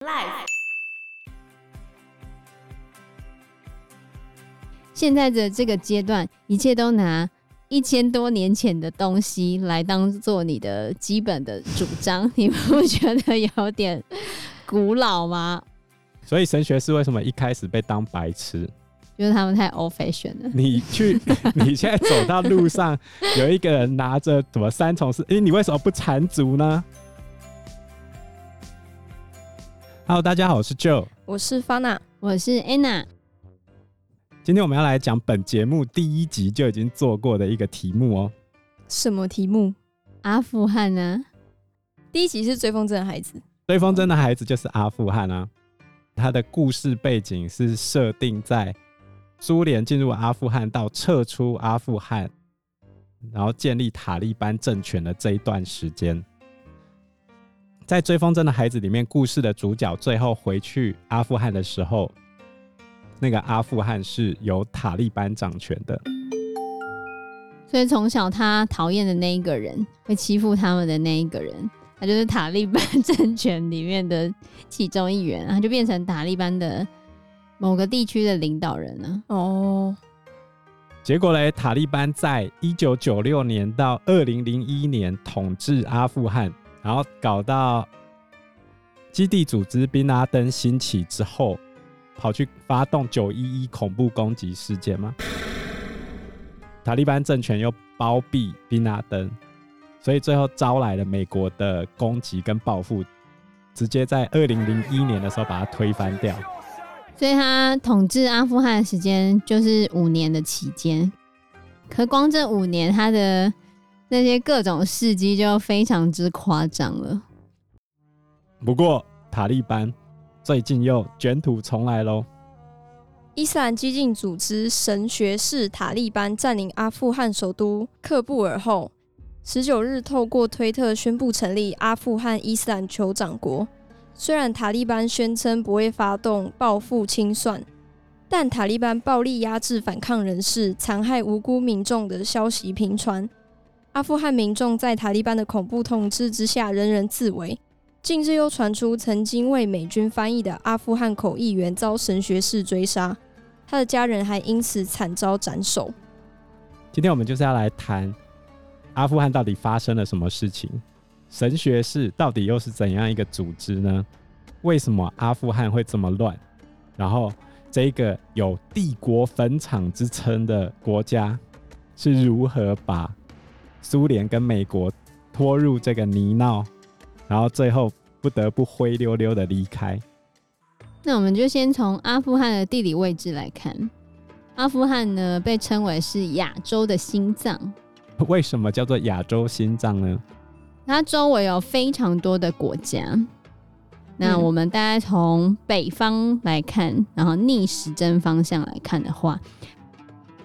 Life。现在的这个阶段，一切都拿一千多年前的东西来当做你的基本的主张，你不觉得有点古老吗？所以神学是为什么一开始被当白痴？就是他们太 old fashion 了。你去，你现在走到路上，有一个人拿着什么三重四，哎、欸，你为什么不缠足呢？Hello，大家好，我是 Joe，我是 Fana，我是 Anna。今天我们要来讲本节目第一集就已经做过的一个题目哦。什么题目？阿富汗呢？第一集是追风筝的孩子。追风筝的孩子就是阿富汗啊。他的故事背景是设定在。苏联进入阿富汗到撤出阿富汗，然后建立塔利班政权的这一段时间，在《追风筝的孩子》里面，故事的主角最后回去阿富汗的时候，那个阿富汗是由塔利班掌权的。所以从小他讨厌的那一个人，会欺负他们的那一个人，他就是塔利班政权里面的其中一员，他就变成塔利班的。某个地区的领导人了？哦，结果嘞，塔利班在一九九六年到二零零一年统治阿富汗，然后搞到基地组织宾拉登兴起之后，跑去发动九一一恐怖攻击事件吗？塔利班政权又包庇宾拉登，所以最后招来了美国的攻击跟报复，直接在二零零一年的时候把它推翻掉。所以他统治阿富汗的时间就是五年的期间，可光这五年他的那些各种事迹就非常之夸张了。不过塔利班最近又卷土重来喽。伊斯兰激进组织神学士塔利班占领阿富汗首都喀布尔后，十九日透过推特宣布成立阿富汗伊斯兰酋长国。虽然塔利班宣称不会发动报复清算，但塔利班暴力压制反抗人士、残害无辜民众的消息频传。阿富汗民众在塔利班的恐怖统治之下，人人自危。近日又传出曾经为美军翻译的阿富汗口译员遭神学士追杀，他的家人还因此惨遭斩首。今天我们就是要来谈阿富汗到底发生了什么事情。神学士到底又是怎样一个组织呢？为什么阿富汗会这么乱？然后这个有帝国坟场之称的国家是如何把苏联跟美国拖入这个泥淖，然后最后不得不灰溜溜的离开？那我们就先从阿富汗的地理位置来看，阿富汗呢被称为是亚洲的心脏。为什么叫做亚洲心脏呢？它周围有非常多的国家。那我们大概从北方来看，然后逆时针方向来看的话，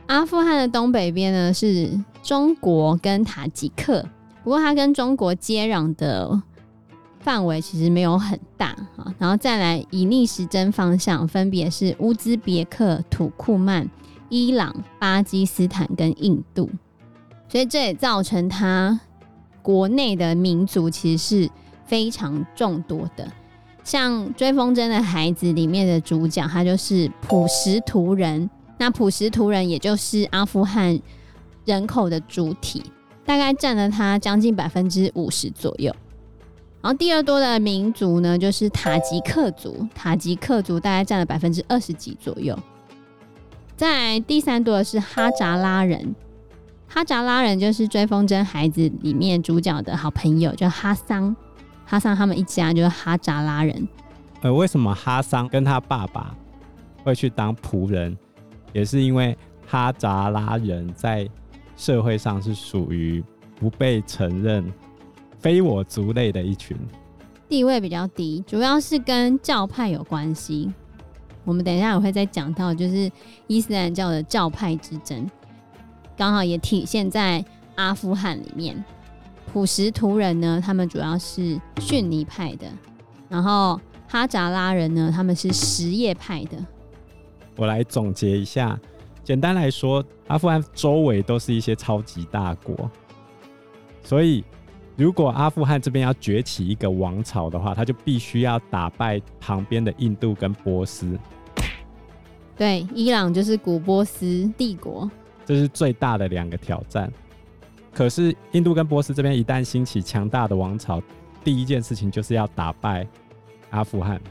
阿富汗的东北边呢是中国跟塔吉克。不过它跟中国接壤的范围其实没有很大啊。然后再来以逆时针方向，分别是乌兹别克、土库曼、伊朗、巴基斯坦跟印度。所以这也造成它。国内的民族其实是非常众多的，像《追风筝的孩子》里面的主角，他就是普什图人。那普什图人也就是阿富汗人口的主体，大概占了他将近百分之五十左右。然后第二多的民族呢，就是塔吉克族，塔吉克族大概占了百分之二十几左右。在第三多的是哈扎拉人。哈扎拉人就是《追风筝孩子》里面主角的好朋友，叫哈桑。哈桑他们一家就是哈扎拉人。呃，为什么哈桑跟他爸爸会去当仆人？也是因为哈扎拉人在社会上是属于不被承认、非我族类的一群，地位比较低，主要是跟教派有关系。我们等一下也会再讲到，就是伊斯兰教的教派之争。刚好也体现在阿富汗里面，普什图人呢，他们主要是逊尼派的，然后哈扎拉人呢，他们是什叶派的。我来总结一下，简单来说，阿富汗周围都是一些超级大国，所以如果阿富汗这边要崛起一个王朝的话，他就必须要打败旁边的印度跟波斯。对，伊朗就是古波斯帝国，这是最大的两个挑战。可是印度跟波斯这边一旦兴起强大的王朝，第一件事情就是要打败阿富汗。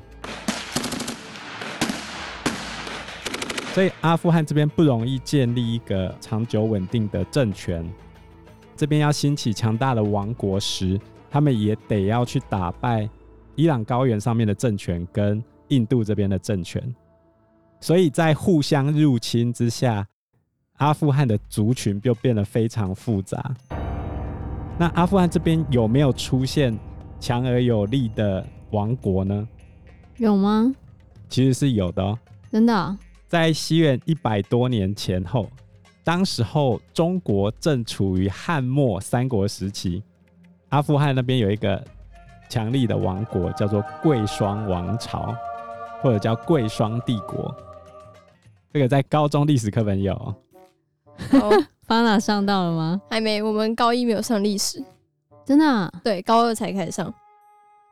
所以阿富汗这边不容易建立一个长久稳定的政权。这边要兴起强大的王国时，他们也得要去打败伊朗高原上面的政权跟印度这边的政权。所以在互相入侵之下，阿富汗的族群就变得非常复杂。那阿富汗这边有没有出现强而有力的王国呢？有吗？其实是有的哦。真的哦？在西元一百多年前后，当时候中国正处于汉末三国时期，阿富汗那边有一个强力的王国，叫做贵霜王朝，或者叫贵霜帝国。这个在高中历史课本有。哦，方娜上到了吗？还没，我们高一没有上历史，真的啊？对，高二才开始上，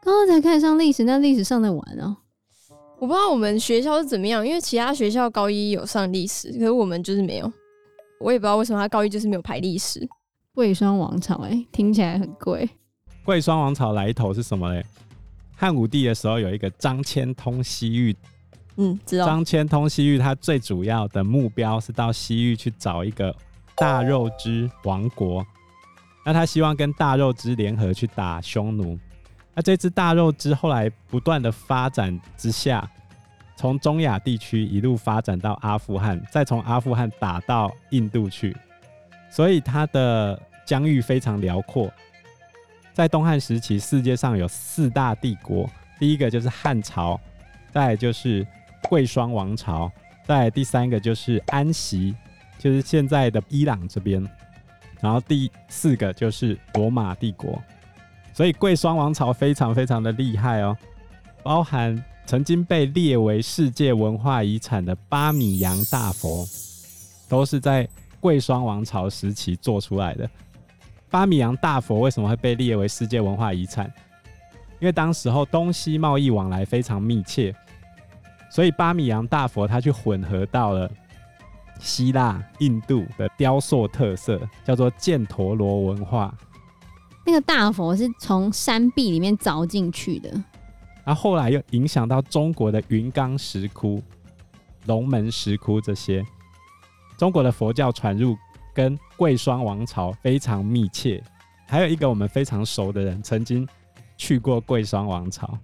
高二才开始上历史，那历史上的完哦。我不知道我们学校是怎么样，因为其他学校高一有上历史，可是我们就是没有。我也不知道为什么他高一就是没有排历史。贵霜王朝，哎，听起来很贵。贵霜王朝来头是什么嘞？汉武帝的时候有一个张骞通西域。嗯，知道。张骞通西域，他最主要的目标是到西域去找一个大肉之王国。那他希望跟大肉之联合去打匈奴。那这支大肉之后来不断的发展之下，从中亚地区一路发展到阿富汗，再从阿富汗打到印度去，所以它的疆域非常辽阔。在东汉时期，世界上有四大帝国，第一个就是汉朝，再就是。贵霜王朝，再第三个就是安息，就是现在的伊朗这边，然后第四个就是罗马帝国，所以贵霜王朝非常非常的厉害哦，包含曾经被列为世界文化遗产的巴米扬大佛，都是在贵霜王朝时期做出来的。巴米扬大佛为什么会被列为世界文化遗产？因为当时候东西贸易往来非常密切。所以巴米扬大佛它去混合到了希腊、印度的雕塑特色，叫做犍陀罗文化。那个大佛是从山壁里面凿进去的，然后后来又影响到中国的云冈石窟、龙门石窟这些。中国的佛教传入跟贵霜王朝非常密切。还有一个我们非常熟的人，曾经去过贵霜王朝，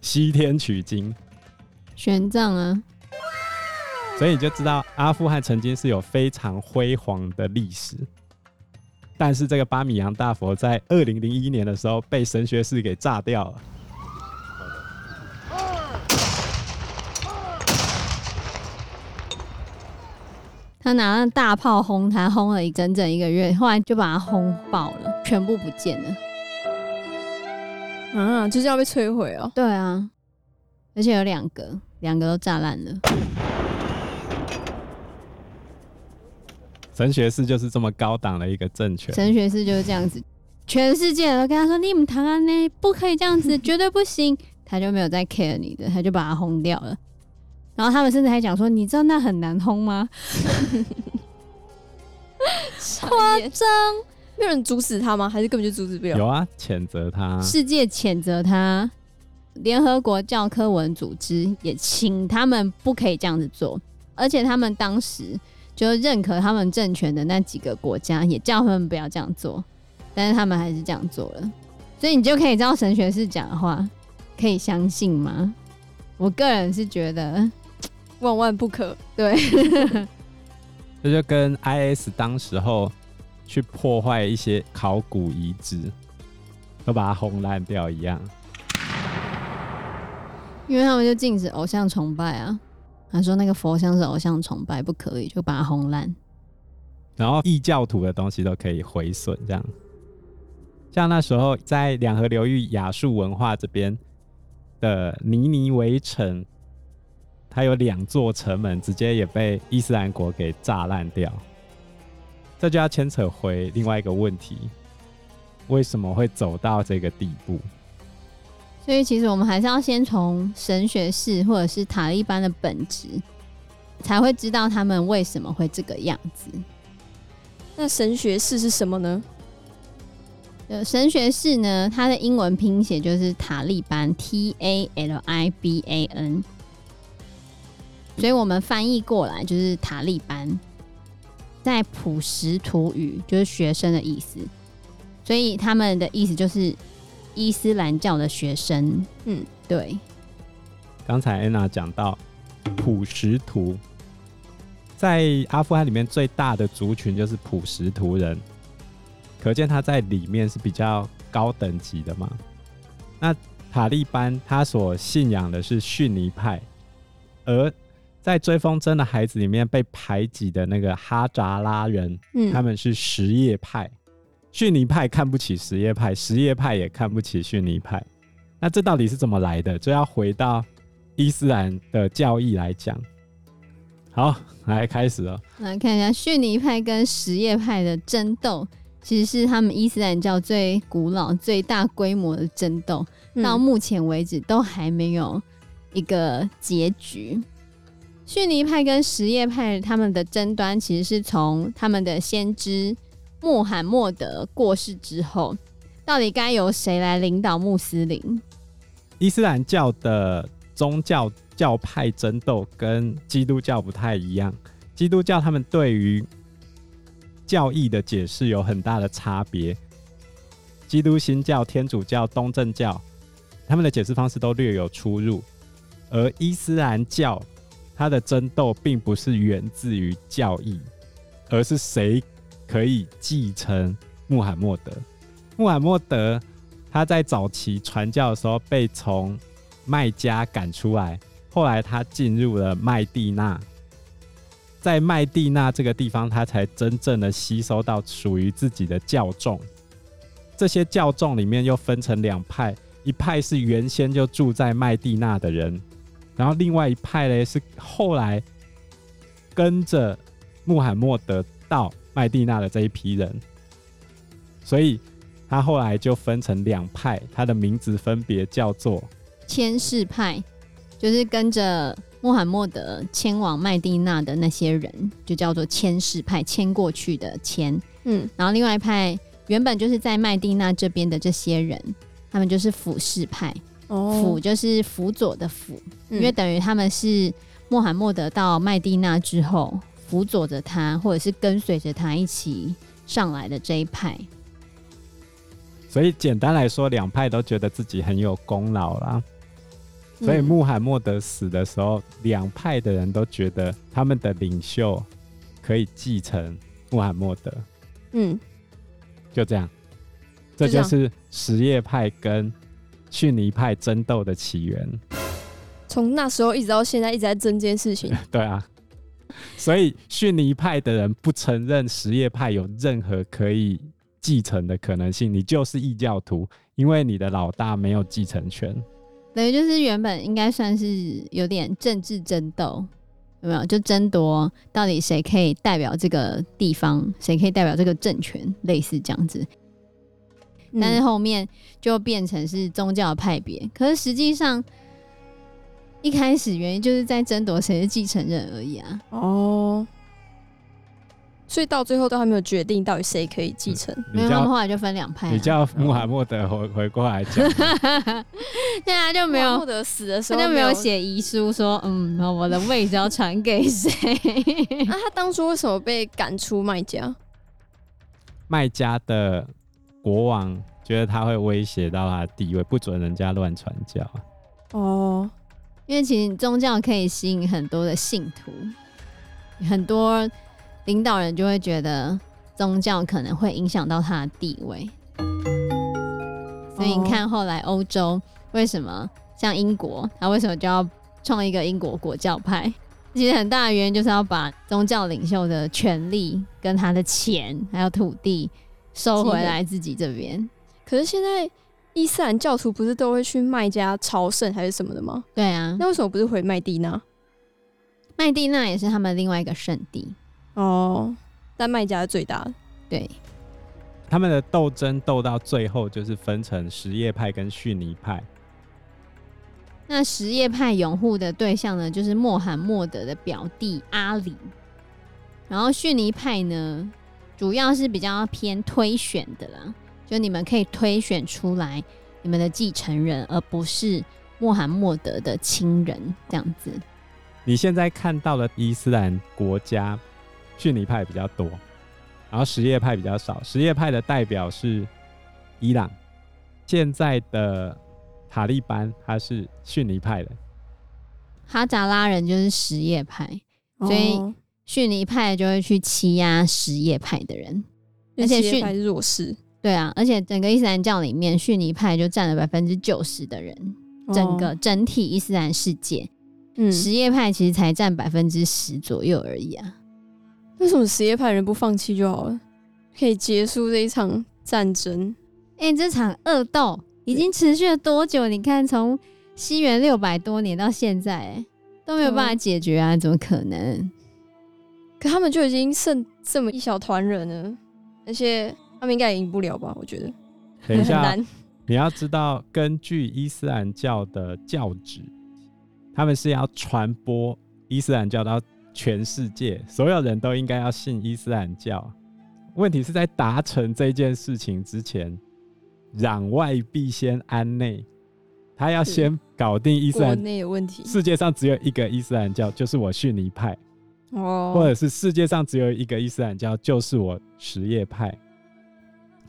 西天取经。玄奘啊，所以你就知道阿富汗曾经是有非常辉煌的历史，但是这个巴米扬大佛在二零零一年的时候被神学士给炸掉了。他拿那大炮轰他，轰了一整整一个月，后来就把它轰爆了，全部不见了。啊，就是要被摧毁哦。对啊。而且有两个，两个都炸烂了。神学士就是这么高档的一个政权。神学士就是这样子，全世界都跟他说：“你们台湾呢，不可以这样子，绝对不行。”他就没有再 care 你的，他就把它轰掉了。然后他们甚至还讲说：“你知道那很难轰吗？”夸张，没有人阻止他吗？还是根本就阻止不了？有啊，谴责他，世界谴责他。联合国教科文组织也请他们不可以这样子做，而且他们当时就认可他们政权的那几个国家也叫他们不要这样做，但是他们还是这样做了，所以你就可以知道神学士讲的话可以相信吗？我个人是觉得 万万不可。对，这就跟 IS 当时候去破坏一些考古遗址，都把它轰烂掉一样。因为他们就禁止偶像崇拜啊，他说那个佛像是偶像崇拜，不可以，就把它轰烂。然后异教徒的东西都可以毁损，这样。像那时候在两河流域亚述文化这边的尼尼围城，它有两座城门直接也被伊斯兰国给炸烂掉。这就要牵扯回另外一个问题，为什么会走到这个地步。所以，其实我们还是要先从神学士或者是塔利班的本质，才会知道他们为什么会这个样子。那神学士是什么呢？呃，神学士呢，它的英文拼写就是塔利班 （T A L I B A N），所以我们翻译过来就是塔利班，在普什图语就是学生的意思，所以他们的意思就是。伊斯兰教的学生，嗯，对。刚才安娜讲到普什图，在阿富汗里面最大的族群就是普什图人，可见他在里面是比较高等级的嘛。那塔利班他所信仰的是逊尼派，而在追风筝的孩子里面被排挤的那个哈扎拉人，嗯，他们是什叶派。逊尼派看不起什叶派，什叶派也看不起逊尼派。那这到底是怎么来的？就要回到伊斯兰的教义来讲。好，来开始了。来看一下逊尼派跟什叶派的争斗，其实是他们伊斯兰教最古老、最大规模的争斗，嗯，到目前为止都还没有一个结局。逊尼派跟什叶派他们的争端，其实是从他们的先知。穆罕默德过世之后，到底该由谁来领导穆斯林？伊斯兰教的宗教教派争斗跟基督教不太一样。基督教他们对于教义的解释有很大的差别。基督新教、天主教、东正教，他们的解释方式都略有出入。而伊斯兰教，它的争斗并不是源自于教义，而是谁？可以继承穆罕默德。穆罕默德他在早期传教的时候被从麦加赶出来，后来他进入了麦地那，在麦地那这个地方，他才真正的吸收到属于自己的教众。这些教众里面又分成两派，一派是原先就住在麦地那的人，然后另外一派嘞是后来跟着穆罕默德到。麦地那的这一批人，所以他后来就分成两派，他的名字分别叫做牵示派，就是跟着穆罕默德迁往麦地那的那些人，就叫做牵示派，迁过去的迁。嗯，然后另外一派原本就是在麦地那这边的这些人，他们就是辅示派。哦，辅就是辅佐的辅，嗯，因为等于他们是穆罕默德到麦地那之后。辅佐着他，或者是跟随着他一起上来的这一派，所以简单来说，两派都觉得自己很有功劳啦。所以穆罕默德死的时候，两、嗯、派的人都觉得他们的领袖可以继承穆罕默德。嗯，就这样，这就是什叶派跟逊尼派争斗的起源。从那时候一直到现在，一直在争这件事情。对啊。所以逊尼派的人不承认什叶派有任何可以继承的可能性，你就是异教徒，因为你的老大没有继承权。等于就是原本应该算是有点政治争斗，有没有？就争夺到底谁可以代表这个地方，谁可以代表这个政权，类似这样子。但是后面就变成是宗教派别，可是实际上。一开始原因就是在争夺谁是继承人而已啊。哦，所以到最后都还没有决定到底谁可以继承。没有，他们后来就分两派。你叫穆罕默德回回过来讲。现在就没有穆罕默德死的时候，他就没有写遗书说，嗯，我的位置要传给谁？那、啊、他当初为什么被赶出麦家？麦家的国王觉得他会威胁到他的地位，不准人家乱传教。哦。因为其实宗教可以吸引很多的信徒，很多领导人就会觉得宗教可能会影响到他的地位，所以你看后来欧洲为什么像英国，他为什么就要创一个英国国教派？其实很大的原因就是要把宗教领袖的权利跟他的钱还有土地收回来自己这边。可是现在。伊斯兰教徒不是都会去麦加朝圣还是什么的吗？对啊，那为什么不是回麦地那？麦地那也是他们另外一个圣地哦，但麦加是最大的。对，他们的斗争斗到最后，就是分成什叶派跟逊尼派。那什叶派拥护的对象呢，就是穆罕默德的表弟阿里。然后逊尼派呢，主要是比较偏推选的啦，就你们可以推选出来你们的继承人，而不是穆罕默德的亲人这样子。你现在看到的伊斯兰国家，逊尼派比较多，然后什叶派比较少。什叶派的代表是伊朗，现在的塔利班他是逊尼派的，哈扎拉人就是什叶派，所以逊尼派就会去欺压什叶派的人，而且逊是弱势。对啊，而且整个伊斯兰教里面，逊尼派就占了百分之九十的人，整个整体伊斯兰世界。嗯，什叶派其实才占百分之十左右而已啊。为什么什叶派人不放弃就好了，可以结束这一场战争？哎、欸，这场恶斗已经持续了多久？你看，从西元六百多年到现在，都没有办法解决啊！怎么可能？可他们就已经剩这么一小团人了，而且他们应该也赢不了吧？我觉得。等一下，你要知道，根据伊斯兰教的教旨。他们是要传播伊斯兰教到全世界，所有人都应该要信伊斯兰教。问题是在达成这件事情之前，攘外必先安内，他要先搞定伊斯兰。内有问题。世界上只有一个伊斯兰教，就是我逊尼派。哦。或者是世界上只有一个伊斯兰教，就是我什叶派。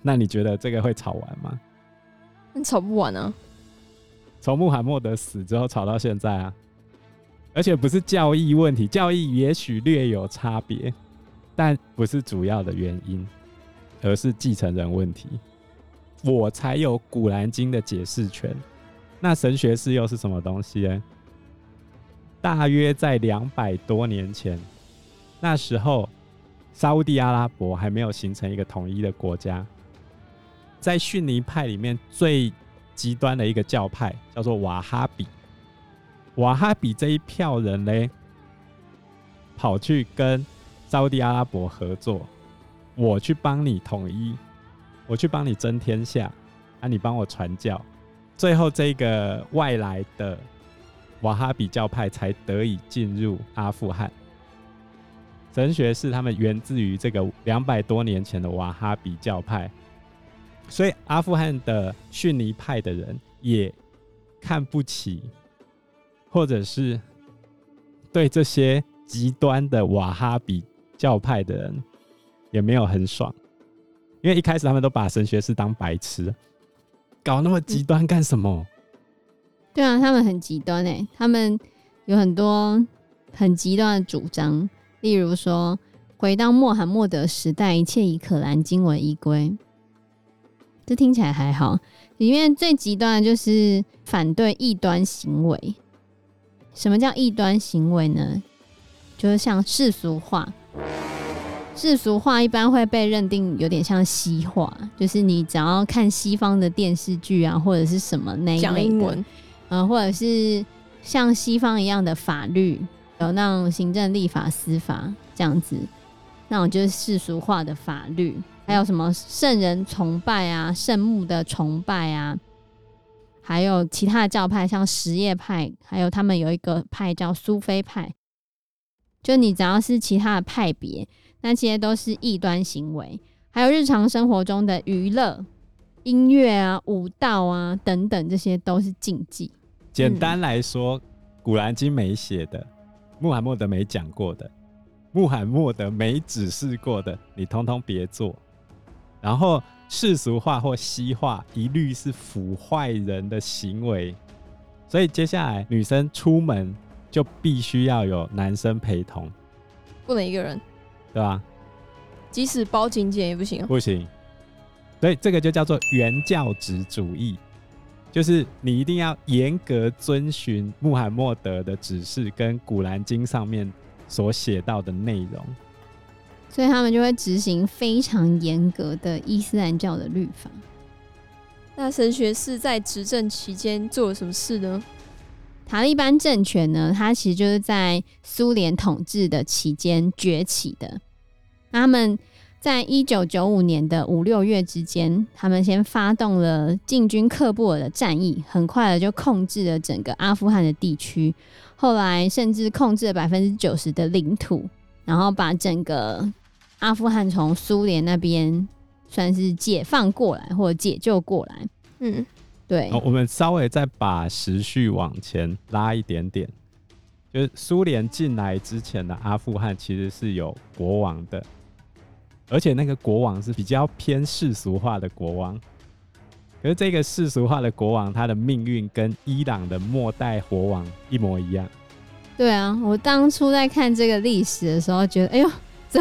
那你觉得这个会吵完吗？那吵不完啊。从穆罕默德死之后吵到现在啊，而且不是教义问题，教义也许略有差别，但不是主要的原因，而是继承人问题。我才有《古兰经》的解释权。那神学士又是什么东西呢？大约在两百多年前，那时候沙乌地阿拉伯还没有形成一个统一的国家，在逊尼派里面最极端的一个教派叫做瓦哈比，瓦哈比这一票人嘞，跑去跟沙地阿拉伯合作，我去帮你统一，我去帮你争天下，啊，你帮我传教，最后这个外来的瓦哈比教派才得以进入阿富汗。神学是他们源自于这个两百多年前的瓦哈比教派。所以，阿富汗的逊尼派的人也看不起，或者是对这些极端的瓦哈比教派的人也没有很爽，因为一开始他们都把神学士当白痴，搞那么极端干什么？嗯。对啊，他们很极端诶，他们有很多很极端的主张，例如说，回到穆罕默德时代，一切以可兰经为依归。这听起来还好，里面最极端的就是反对异端行为。什么叫异端行为呢？就是像世俗化，世俗化一般会被认定有点像西化，就是你只要看西方的电视剧啊，或者是什么那一类的，讲英文，呃，或者是像西方一样的法律，有那种行政、立法、司法这样子，那种就是世俗化的法律。还有什么圣人崇拜啊、圣木的崇拜啊，还有其他的教派，像什叶派，还有他们有一个派叫苏菲派。就你只要是其他的派别，那些都是异端行为。还有日常生活中的娱乐、音乐啊、舞蹈啊等等，这些都是禁忌。简单来说，嗯，《古兰经》没写的，穆罕默德没讲过的，穆罕默德没指示过的，你通通别做。然后世俗化或西化，一律是腐坏人的行为。所以接下来女生出门就必须要有男生陪同，不能一个人，对吧？即使包请柬也不行，不行。所以这个就叫做原教旨主义，就是你一定要严格遵循穆罕默德的指示跟古兰经上面所写到的内容。所以他们就会执行非常严格的伊斯兰教的律法。那神学士在执政期间做了什么事呢？塔利班政权呢，它其实就是在苏联统治的期间崛起的。他们在一九九五年的五六月之间，他们先发动了进军喀布尔的战役，很快的就控制了整个阿富汗的地区，后来甚至控制了百分之九十的领土，然后把整个阿富汗从苏联那边算是解放过来或者解救过来。嗯，对。我们稍微再把时序往前拉一点点，就是苏联进来之前的阿富汗其实是有国王的。而且那个国王是比较偏世俗化的国王，可是这个世俗化的国王，他的命运跟伊朗的末代国王一模一样。对啊，我当初在看这个历史的时候，觉得哎呦，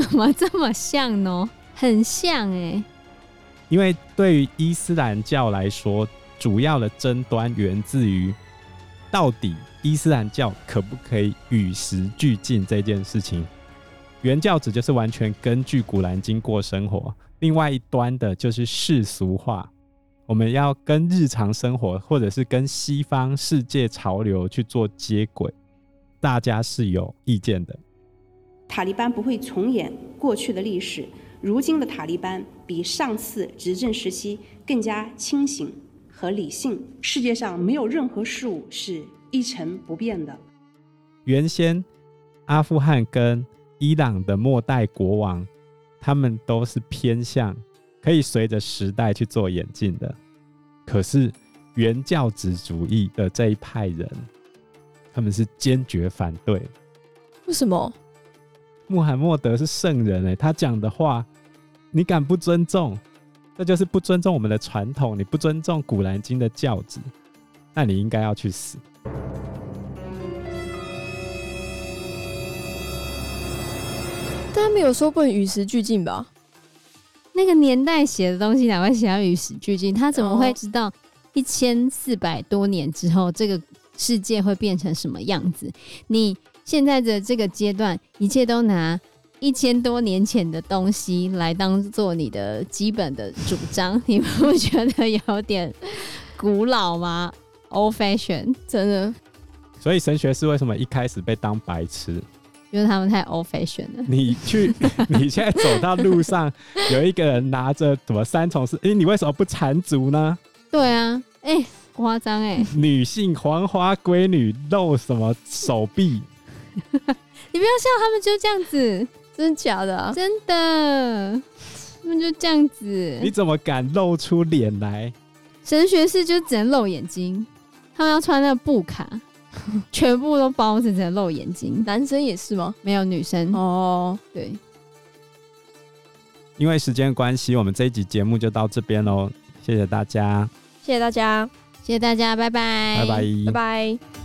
怎么 这么像呢？很像哎、因为对于伊斯兰教来说，主要的争端源自于到底伊斯兰教可不可以与时俱进这件事情。原教旨就是完全根据《古兰经》过生活，另外一端的就是世俗化，我们要跟日常生活或者是跟西方世界潮流去做接轨，大家是有意见的。塔利班不会重演过去的历史，如今的塔利班比上次执政时期更加清醒和理性。世界上没有任何事物是一成不变的。原先阿富汗跟伊朗的末代国王，他们都是偏向可以随着时代去做演进的。可是原教旨主义的这一派人，他们是坚决反对。为什么？穆罕默德是圣人哎，他讲的话，你敢不尊重？这就是不尊重我们的传统，你不尊重古兰经的教旨，那你应该要去死。但他没有说不能与时俱进吧？那个年代写的东西哪会写要与时俱进？他怎么会知道一千四百多年之后这个世界会变成什么样子？你现在的这个阶段，一切都拿一千多年前的东西来当做你的基本的主张，你不觉得有点古老吗？Old fashion，真的。所以神学是为什么一开始被当白痴？因为他们太 old fashion 了。你去，你现在走到路上，有一个人拿着什么三重四，哎、欸，你为什么不缠足呢？对啊，哎、欸，夸张哎！女性黄花闺女露什么手臂？你不要笑，他们就这样子，真的假的、啊？真的，他们就这样子。你怎么敢露出脸来？神学士就只能露眼睛，他们要穿那个布卡。全部都包着，只能露眼睛。男生也是吗？没有女生哦。对，因为时间关系，我们这一集节目就到这边喽。谢谢大家，谢谢大家，谢谢大家，拜拜，拜拜，拜拜。